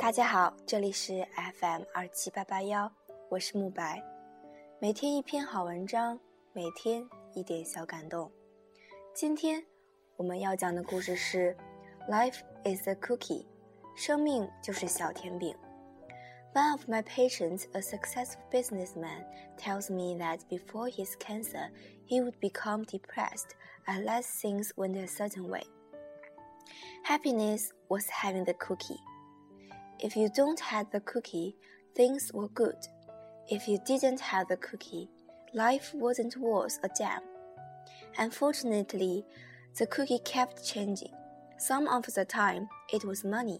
大家好，这里是 FM 二七八八幺，我是慕白。每天一篇好文章，每天一点小感动。今天我们要讲的故事是：Life is a cookie，生命就是小甜饼。One of my patients, a successful businessman, tells me that before his cancer, he would become depressed unless things went a certain way. Happiness was having the cookie. If you don't have the cookie, things were good. If you didn't have the cookie, life wasn't worth a damn. Unfortunately, the cookie kept changing. Some of the time, it was money.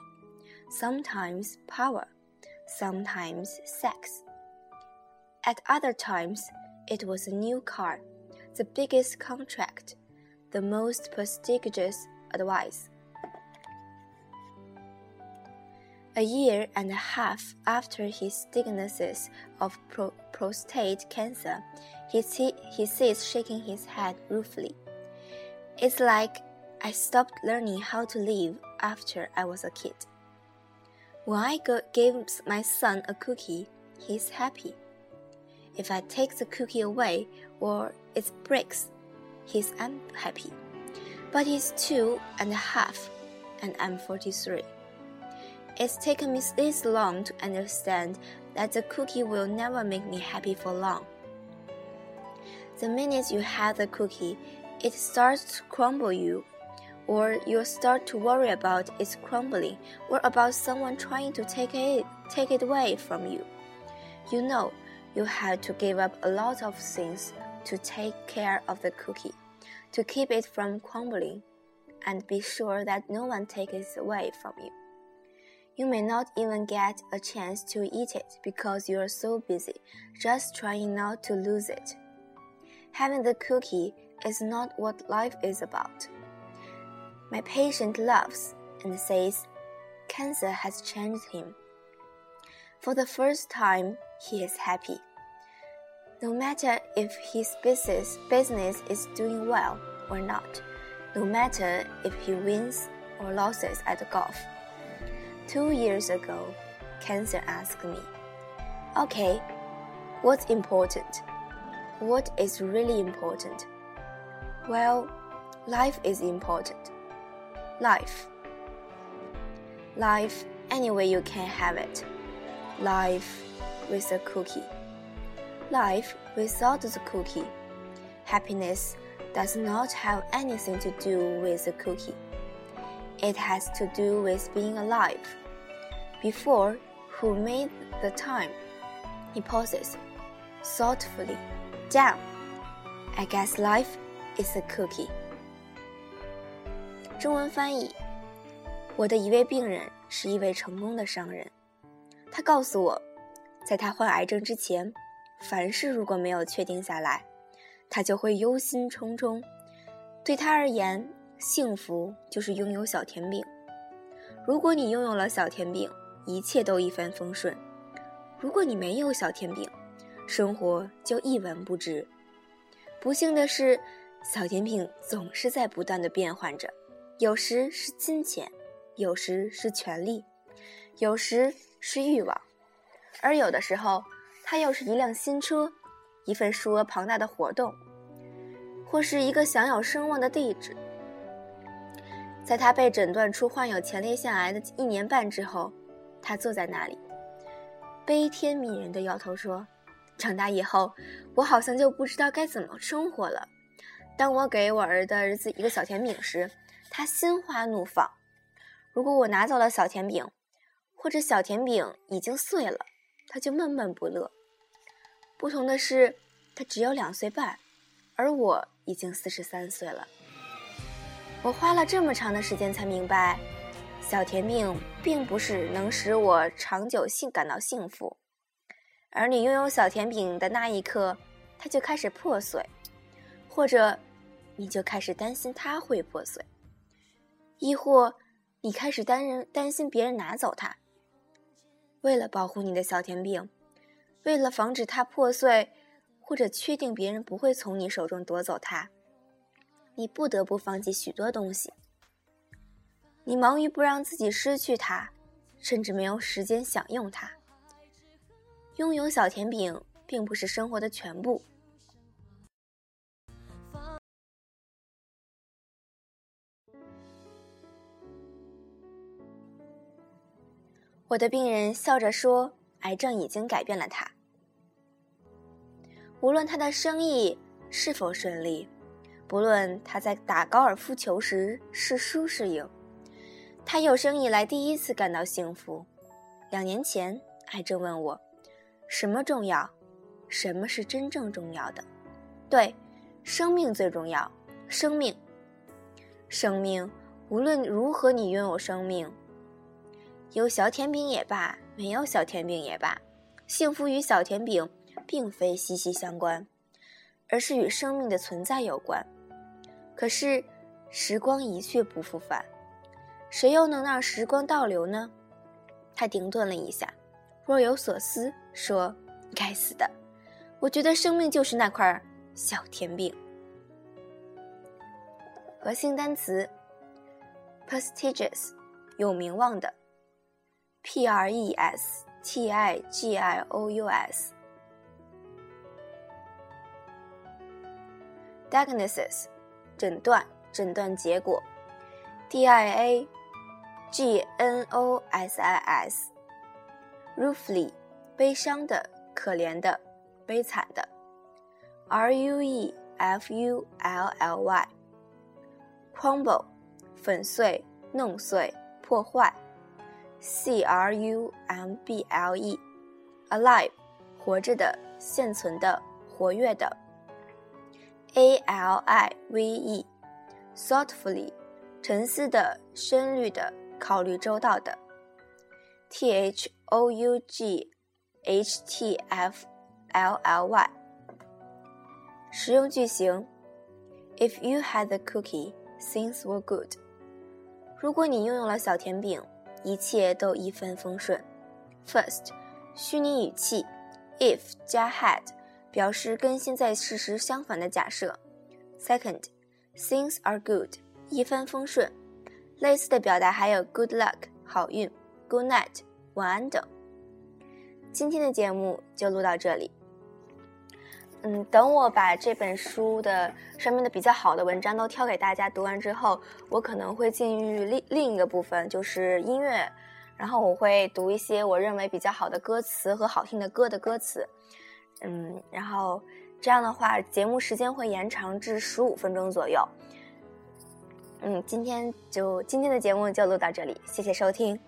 Sometimes power. Sometimes sex. At other times, it was a new car, the biggest contract, the most prestigious advice. A year and a half after his diagnosis of pro prostate cancer, he, see, he sits shaking his head ruefully. It's like I stopped learning how to live after I was a kid. When I go, gave my son a cookie, he's happy. If I take the cookie away or it breaks, he's unhappy. But he's two and a half, and I'm 43. It's taken me this long to understand that the cookie will never make me happy for long. The minute you have the cookie, it starts to crumble you, or you'll start to worry about its crumbling, or about someone trying to take it take it away from you. You know, you have to give up a lot of things to take care of the cookie, to keep it from crumbling, and be sure that no one takes it away from you. You may not even get a chance to eat it because you are so busy just trying not to lose it. Having the cookie is not what life is about. My patient laughs and says cancer has changed him. For the first time, he is happy. No matter if his business, business is doing well or not, no matter if he wins or loses at golf. Two years ago, cancer asked me, Okay, what's important? What is really important? Well, life is important. Life. Life any way you can have it. Life with a cookie. Life without the cookie. Happiness does not have anything to do with the cookie. It has to do with being alive before who made the time. He pauses, thoughtfully. Down. I guess life is a cookie. 中文翻译：我的一位病人是一位成功的商人，他告诉我，在他患癌症之前，凡事如果没有确定下来，他就会忧心忡忡。对他而言， 幸福就是拥有小甜饼。如果你拥有了小甜饼，一切都一帆风顺。如果你没有小甜饼，生活就一文不值。不幸的是，小甜饼总是在不断的变换着，有时是金钱，有时是权力，有时是欲望，而有的时候，它又是一辆新车，一份数额庞大的活动，或是一个享有声望的地址。在他被诊断出患有前列腺癌的一年半之后。他坐在那里，悲天悯人的摇头说：“长大以后，我好像就不知道该怎么生活了。当我给我儿的儿子一个小甜饼时，他心花怒放；如果我拿走了小甜饼，或者小甜饼已经碎了，他就闷闷不乐。不同的是，他只有两岁半，而我已经四十三岁了。我花了这么长的时间才明白。”小甜饼并不是能使我长久性感到幸福，而你拥有小甜饼的那一刻，它就开始破碎，或者你就开始担心它会破碎，亦或你开始担人担心别人拿走它。为了保护你的小甜饼，为了防止它破碎，或者确定别人不会从你手中夺走它，你不得不放弃许多东西。你忙于不让自己失去它，甚至没有时间享用它。拥有小甜饼并不是生活的全部。我的病人笑着说：“癌症已经改变了他。无论他的生意是否顺利，不论他在打高尔夫球时是输是赢，他有生以来第一次感到幸福。两年前，癌症问我：什么重要？什么是真正重要的？对，生命最重要。生命，生命，无论如何，你拥有生命。”有小甜饼也罢，没有小甜饼也罢，幸福与小甜饼并非息息相关，而是与生命的存在有关。可是，时光一去不复返，谁又能让时光倒流呢？他停顿了一下，若有所思说：“该死的，我觉得生命就是那块小甜饼。”核心单词：prestigious，有名望的。P R E S T I G I O U S diagnosis 诊断诊断结果 D I A G N O S I S ruefully 悲伤的可怜的悲惨的 R U E F U L L Y crumble 粉碎弄碎破坏 C R U M B L E，alive，活着的、现存的、活跃的。A L I V E，thoughtfully，沉思的、深虑的、考虑周到的。T H O U G H T F L L Y，实用句型：If you had a cookie, things were good。如果你拥有了小甜饼。一切都一帆风顺。First，虚拟语气，if 加 had， 表示跟现在事实相反的假设。Second，things are good，一帆风顺。类似的表达还有 good luck，好运；good night，晚安等。今天的节目就录到这里。嗯，等我把这本书的上面的比较好的文章都挑给大家读完之后，我可能会进入另另一个部分，就是音乐，然后我会读一些我认为比较好的歌词和好听的歌的歌词。嗯，然后这样的话，节目时间会延长至十五分钟左右。嗯，今天就今天的节目就录到这里，谢谢收听。